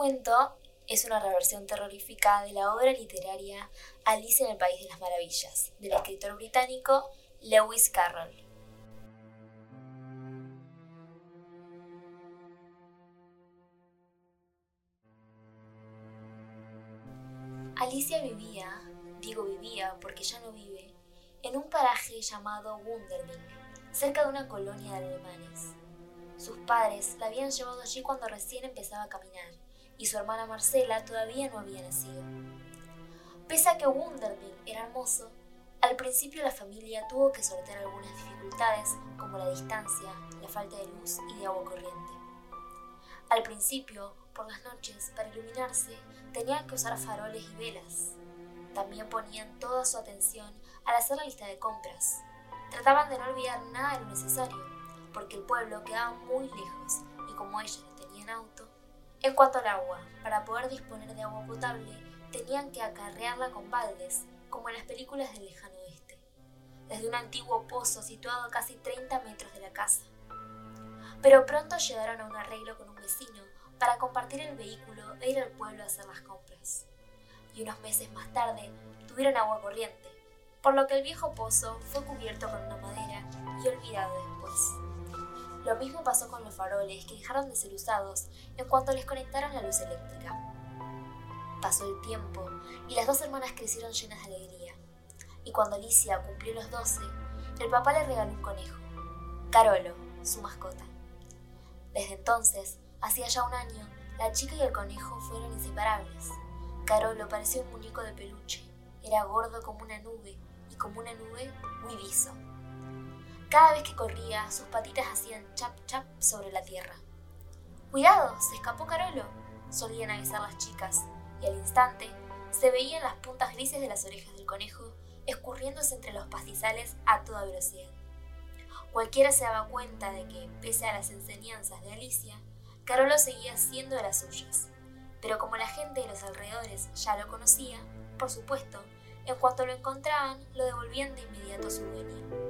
cuento es una reversión terrorífica de la obra literaria Alice en el País de las Maravillas, del escritor británico Lewis Carroll. Alicia vivía, digo vivía porque ya no vive, en un paraje llamado Wunderling, cerca de una colonia de alemanes. Sus padres la habían llevado allí cuando recién empezaba a caminar y su hermana Marcela todavía no había nacido. Pese a que Wunderling era hermoso, al principio la familia tuvo que sortear algunas dificultades como la distancia, la falta de luz y de agua corriente. Al principio, por las noches, para iluminarse, tenían que usar faroles y velas. También ponían toda su atención al hacer la lista de compras. Trataban de no olvidar nada de lo necesario, porque el pueblo quedaba muy lejos y como ellos no tenían auto, en cuanto al agua, para poder disponer de agua potable, tenían que acarrearla con baldes, como en las películas del lejano oeste, desde un antiguo pozo situado a casi 30 metros de la casa. Pero pronto llegaron a un arreglo con un vecino para compartir el vehículo e ir al pueblo a hacer las compras. Y unos meses más tarde tuvieron agua corriente, por lo que el viejo pozo fue cubierto con una madera y olvidado después. Lo mismo pasó con los faroles, que dejaron de ser usados en cuanto les conectaron la luz eléctrica. Pasó el tiempo y las dos hermanas crecieron llenas de alegría. Y cuando Alicia cumplió los 12, el papá le regaló un conejo, Carolo, su mascota. Desde entonces, hacía ya un año, la chica y el conejo fueron inseparables. Carolo parecía un muñeco de peluche, era gordo como una nube y como una nube muy liso. Cada vez que corría, sus patitas hacían chap chap sobre la tierra. ¡Cuidado! ¡Se escapó Carolo! solían avisar las chicas, y al instante se veían las puntas grises de las orejas del conejo escurriéndose entre los pastizales a toda velocidad. Cualquiera se daba cuenta de que, pese a las enseñanzas de Alicia, Carolo seguía siendo de las suyas. Pero como la gente de los alrededores ya lo conocía, por supuesto, en cuanto lo encontraban, lo devolvían de inmediato a su dueño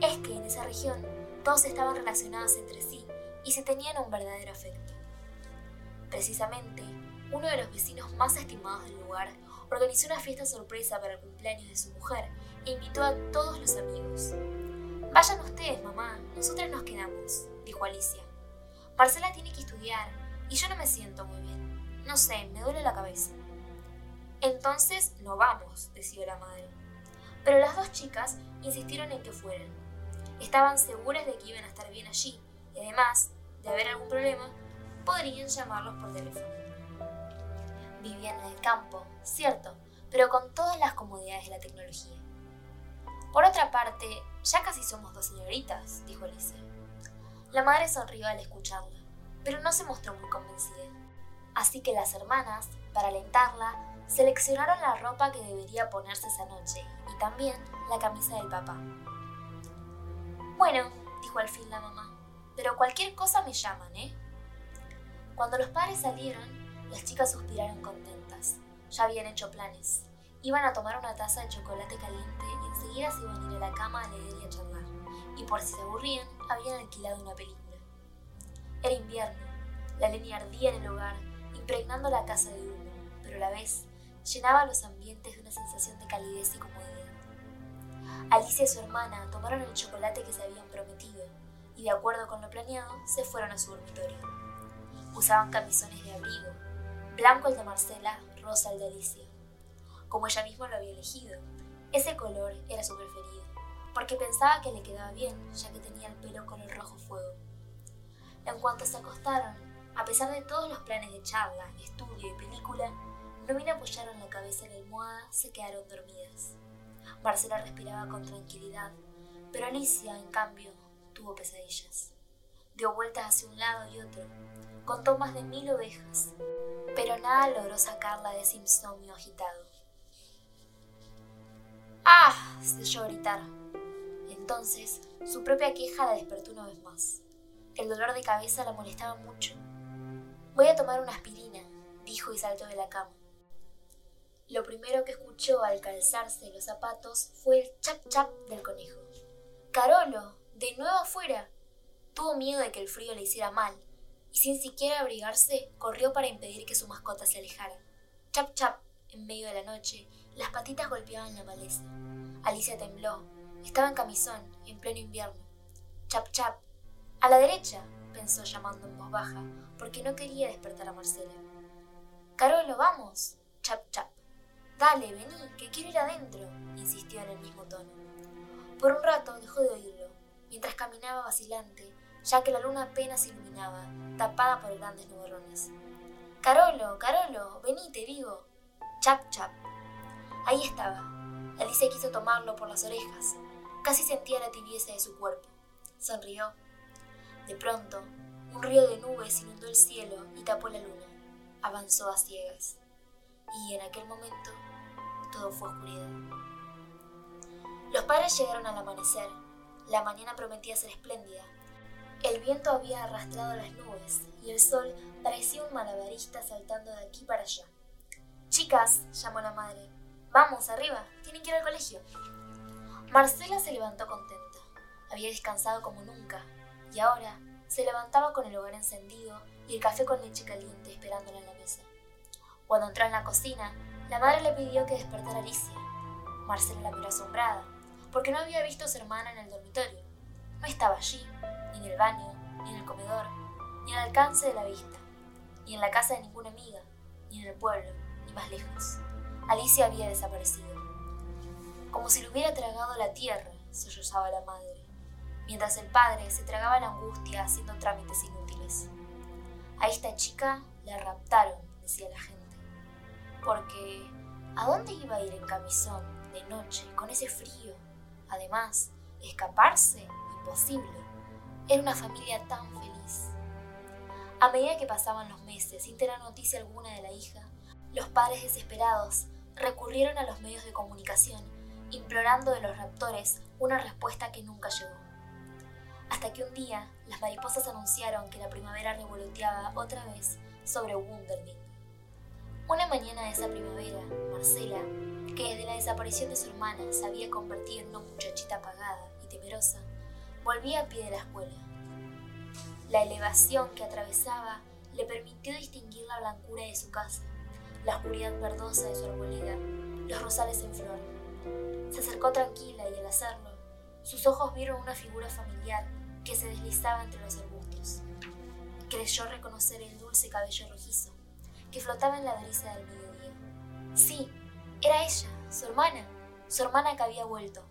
es que en esa región todos estaban relacionados entre sí y se tenían un verdadero afecto. Precisamente, uno de los vecinos más estimados del lugar organizó una fiesta sorpresa para el cumpleaños de su mujer e invitó a todos los amigos. Vayan ustedes, mamá, nosotras nos quedamos, dijo Alicia. Marcela tiene que estudiar y yo no me siento muy bien. No sé, me duele la cabeza. Entonces no vamos, decidió la madre. Pero las dos chicas insistieron en que fueran estaban seguras de que iban a estar bien allí y además, de haber algún problema, podrían llamarlos por teléfono. Vivían en el campo, cierto, pero con todas las comodidades de la tecnología. Por otra parte, ya casi somos dos señoritas, dijo Alicia. La madre sonrió al escucharla, pero no se mostró muy convencida. Así que las hermanas, para alentarla, seleccionaron la ropa que debería ponerse esa noche y también la camisa del papá. Bueno, dijo al fin la mamá, pero cualquier cosa me llaman, ¿eh? Cuando los padres salieron, las chicas suspiraron contentas. Ya habían hecho planes. Iban a tomar una taza de chocolate caliente y enseguida se iban a ir a la cama a leer y a charlar. Y por si se aburrían, habían alquilado una película. Era invierno. La leña ardía en el hogar, impregnando la casa de humo, pero a la vez llenaba los ambientes de una sensación de calidez y comodidad. Alicia y su hermana tomaron el chocolate que se habían prometido y, de acuerdo con lo planeado, se fueron a su dormitorio. Usaban camisones de abrigo, blanco el de Marcela, rosa el de Alicia. Como ella misma lo había elegido, ese color era su preferido, porque pensaba que le quedaba bien, ya que tenía el pelo color rojo fuego. En cuanto se acostaron, a pesar de todos los planes de charla, estudio y película, no apoyaron la cabeza en la almohada, se quedaron dormidas. Marcela respiraba con tranquilidad, pero Alicia, en cambio, tuvo pesadillas. Dio vueltas hacia un lado y otro, contó más de mil ovejas, pero nada logró sacarla de ese insomnio agitado. ¡Ah! se oyó gritar. Entonces, su propia queja la despertó una vez más. El dolor de cabeza la molestaba mucho. Voy a tomar una aspirina, dijo y saltó de la cama. Lo primero que escuchó al calzarse los zapatos fue el chap chap del conejo. Carolo, de nuevo afuera. Tuvo miedo de que el frío le hiciera mal, y sin siquiera abrigarse, corrió para impedir que su mascota se alejara. Chap chap, en medio de la noche, las patitas golpeaban la maleza. Alicia tembló. Estaba en camisón, en pleno invierno. Chap chap. A la derecha, pensó llamando en voz baja, porque no quería despertar a Marcela. Carolo, vamos. Chap chap. Dale, vení, que quiero ir adentro, insistió en el mismo tono. Por un rato dejó de oírlo, mientras caminaba vacilante, ya que la luna apenas iluminaba, tapada por grandes nubarrones. Carolo, Carolo, vení, te digo. Chap chap. Ahí estaba. Alicia quiso tomarlo por las orejas. Casi sentía la tibieza de su cuerpo. Sonrió. De pronto, un río de nubes inundó el cielo y tapó la luna. Avanzó a ciegas. Y en aquel momento, todo fue oscuridad. Los padres llegaron al amanecer. La mañana prometía ser espléndida. El viento había arrastrado las nubes y el sol parecía un malabarista saltando de aquí para allá. Chicas, llamó la madre, vamos arriba, tienen que ir al colegio. Marcela se levantó contenta. Había descansado como nunca y ahora se levantaba con el hogar encendido y el café con leche caliente esperándola en la mesa. Cuando entró en la cocina, la madre le pidió que despertara a Alicia. Marcela la miró asombrada, porque no había visto a su hermana en el dormitorio. No estaba allí, ni en el baño, ni en el comedor, ni al alcance de la vista, ni en la casa de ninguna amiga, ni en el pueblo, ni más lejos. Alicia había desaparecido. Como si le hubiera tragado la tierra, sollozaba la madre, mientras el padre se tragaba la angustia haciendo trámites inútiles. A esta chica la raptaron, decía la gente. Porque, ¿a dónde iba a ir en camisón, de noche, con ese frío? Además, escaparse, imposible. Era una familia tan feliz. A medida que pasaban los meses sin tener noticia alguna de la hija, los padres desesperados recurrieron a los medios de comunicación, implorando de los raptores una respuesta que nunca llegó. Hasta que un día las mariposas anunciaron que la primavera revoloteaba otra vez sobre Wunderling. Una mañana de esa primavera, Marcela, que desde la desaparición de su hermana se había convertido en una muchachita apagada y temerosa, volvía a pie de la escuela. La elevación que atravesaba le permitió distinguir la blancura de su casa, la oscuridad verdosa de su arboleda, los rosales en flor. Se acercó tranquila y al hacerlo, sus ojos vieron una figura familiar que se deslizaba entre los arbustos. Creyó reconocer el dulce cabello rojizo que flotaba en la brisa del mediodía. Sí, era ella, su hermana, su hermana que había vuelto.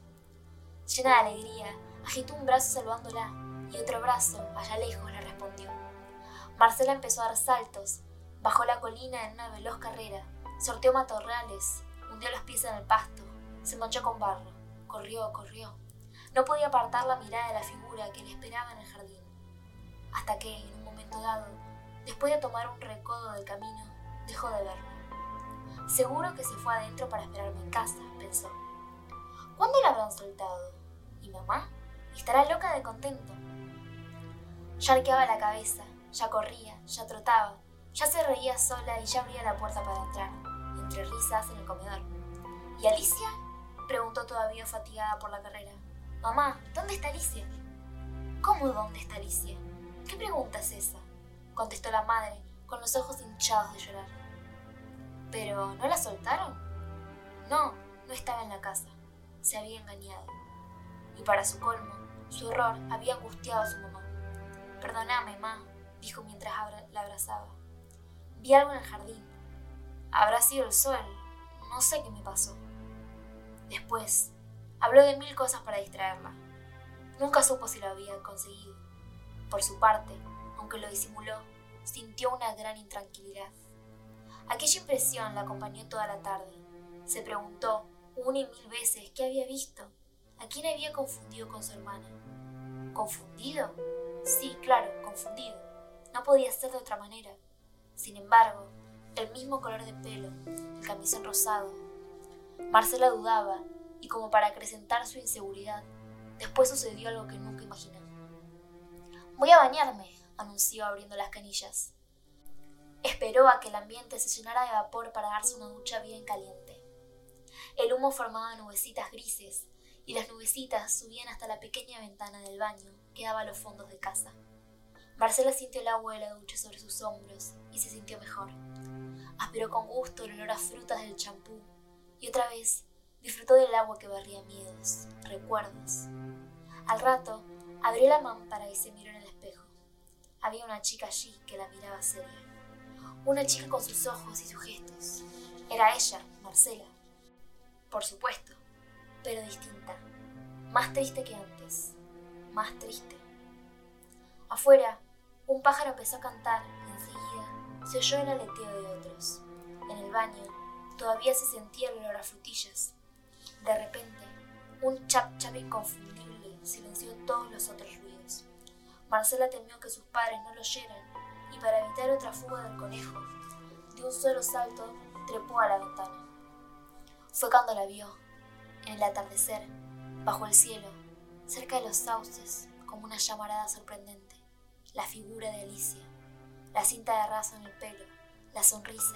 Llena de alegría, agitó un brazo salvándola y otro brazo, allá lejos, le respondió. Marcela empezó a dar saltos, bajó la colina en una veloz carrera, sorteó matorrales, hundió los pies en el pasto, se manchó con barro, corrió, corrió. No podía apartar la mirada de la figura que le esperaba en el jardín, hasta que, en un momento dado, después de tomar un recodo del camino, dejó de verme. Seguro que se fue adentro para esperarme en casa, pensó. ¿Cuándo la habrán soltado? ¿Y mamá? Estará loca de contento. Ya arqueaba la cabeza, ya corría, ya trotaba, ya se reía sola y ya abría la puerta para entrar, entre risas en el comedor. ¿Y Alicia? preguntó todavía fatigada por la carrera. Mamá, ¿dónde está Alicia? ¿Cómo dónde está Alicia? ¿Qué pregunta es esa? contestó la madre, con los ojos hinchados de llorar. ¿Pero no la soltaron? No, no estaba en la casa. Se había engañado. Y para su colmo, su error había angustiado a su mamá. Perdóname, ma, dijo mientras la abrazaba. Vi algo en el jardín. Habrá sido el sol. No sé qué me pasó. Después, habló de mil cosas para distraerla. Nunca supo si lo había conseguido. Por su parte, aunque lo disimuló, sintió una gran intranquilidad. Aquella impresión la acompañó toda la tarde. Se preguntó una y mil veces qué había visto, a quién había confundido con su hermana. ¿Confundido? Sí, claro, confundido. No podía ser de otra manera. Sin embargo, el mismo color de pelo, el camisón rosado. Marcela dudaba y como para acrecentar su inseguridad, después sucedió algo que nunca imaginó. Voy a bañarme, anunció abriendo las canillas. Esperó a que el ambiente se llenara de vapor para darse una ducha bien caliente. El humo formaba nubecitas grises y las nubecitas subían hasta la pequeña ventana del baño que daba a los fondos de casa. Marcela sintió el agua de la ducha sobre sus hombros y se sintió mejor. Aspiró con gusto el olor a frutas del champú y otra vez disfrutó del agua que barría miedos, recuerdos. Al rato, abrió la mampara y se miró en el espejo. Había una chica allí que la miraba seria. Una chica con sus ojos y sus gestos. Era ella, Marcela. Por supuesto, pero distinta. Más triste que antes. Más triste. Afuera, un pájaro empezó a cantar y enseguida se oyó el aleteo de otros. En el baño todavía se sentía el olor a frutillas. De repente, un chap chap inconfundible silenció todos los otros ruidos. Marcela temió que sus padres no lo oyeran y para evitar otra fuga del conejo, de un solo salto trepó a la ventana. Fue cuando la vio, en el atardecer, bajo el cielo, cerca de los sauces, como una llamarada sorprendente la figura de Alicia, la cinta de raso en el pelo, la sonrisa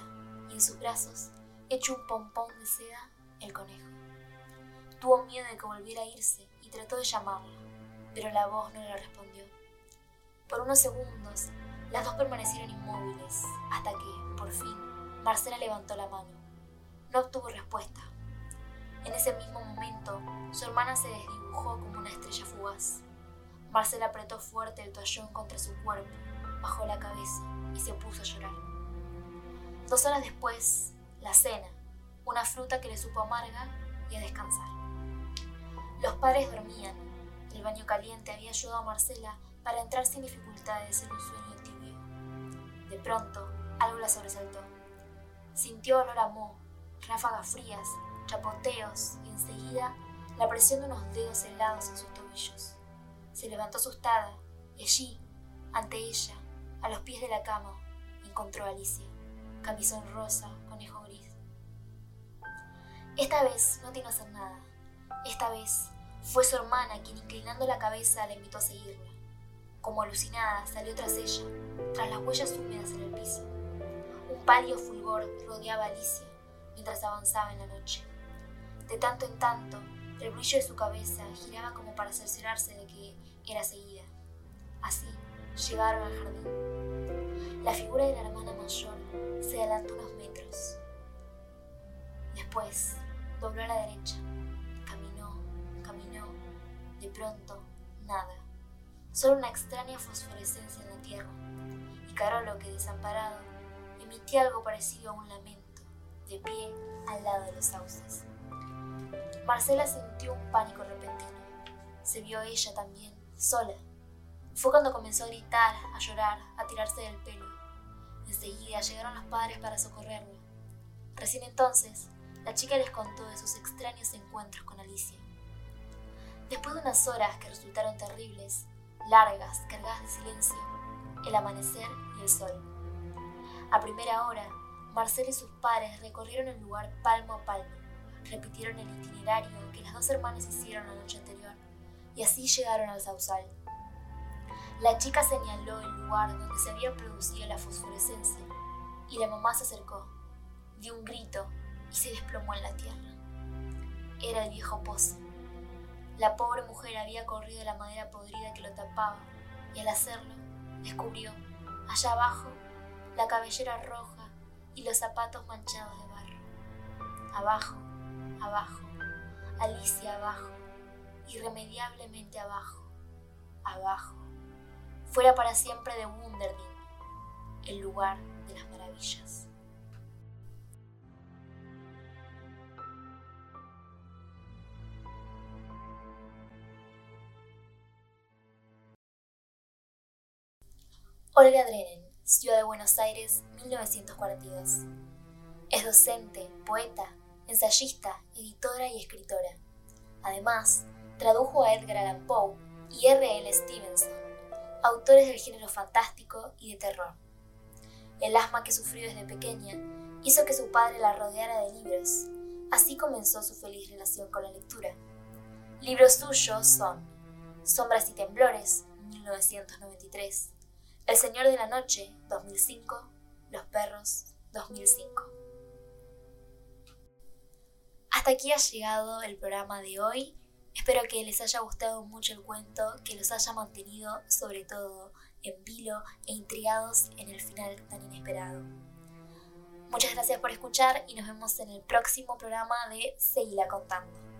y en sus brazos, hecho un pompón de seda, el conejo. Tuvo miedo de que volviera a irse y trató de llamarla, pero la voz no le respondió. Por unos segundos, las dos permanecieron inmóviles, hasta que, por fin, Marcela levantó la mano. No obtuvo respuesta. En ese mismo momento, su hermana se desdibujó como una estrella fugaz. Marcela apretó fuerte el toallón contra su cuerpo, bajó la cabeza y se puso a llorar. Dos horas después, la cena, una fruta que le supo amarga y a descansar. Los padres dormían. El baño caliente había ayudado a Marcela para entrar sin dificultades en un sueño. De pronto, algo la sobresaltó. Sintió olor a moho, ráfagas frías, chapoteos y enseguida la presión de unos dedos helados en sus tobillos. Se levantó asustada y allí, ante ella, a los pies de la cama, encontró a Alicia, camisón rosa, conejo gris. Esta vez no tiene hacer nada. Esta vez fue su hermana quien, inclinando la cabeza, la invitó a seguirla. Como alucinada, salió tras ella, tras las huellas húmedas en el piso. Un pálido fulgor rodeaba a Alicia mientras avanzaba en la noche. De tanto en tanto, el brillo de su cabeza giraba como para cerciorarse de que era seguida. Así llegaron al jardín. La figura de la hermana mayor se adelantó unos metros. Después dobló a la derecha. Caminó, caminó. De pronto, nada. Solo una extraña fosforescencia en la tierra. Y Carolo, que desamparado, emitía algo parecido a un lamento, de pie al lado de los sauces. Marcela sintió un pánico repentino. Se vio ella también, sola. Fue cuando comenzó a gritar, a llorar, a tirarse del pelo. Enseguida llegaron los padres para socorrerla. Recién entonces, la chica les contó de sus extraños encuentros con Alicia. Después de unas horas que resultaron terribles, largas, cargadas de silencio, el amanecer y el sol. A primera hora, Marcela y sus padres recorrieron el lugar palmo a palmo, repitieron el itinerario que las dos hermanas hicieron la noche anterior y así llegaron al sausal. La chica señaló el lugar donde se había producido la fosforescencia y la mamá se acercó, dio un grito y se desplomó en la tierra. Era el viejo pozo. La pobre mujer había corrido la madera podrida que lo tapaba y al hacerlo descubrió, allá abajo, la cabellera roja y los zapatos manchados de barro. Abajo, abajo, Alicia abajo, irremediablemente abajo, abajo, fuera para siempre de Wunderding, el lugar de las maravillas. Olga Drenen, Ciudad de Buenos Aires, 1942. Es docente, poeta, ensayista, editora y escritora. Además, tradujo a Edgar Allan Poe y R. L. Stevenson, autores del género fantástico y de terror. El asma que sufrió desde pequeña hizo que su padre la rodeara de libros. Así comenzó su feliz relación con la lectura. Libros suyos son Sombras y Temblores, 1993, El Señor de la Noche, 2005, Los Perros, 2005. Hasta aquí ha llegado el programa de hoy. Espero que les haya gustado mucho el cuento, que los haya mantenido sobre todo en vilo e intrigados en el final tan inesperado. Muchas gracias por escuchar y nos vemos en el próximo programa de Seguila contando.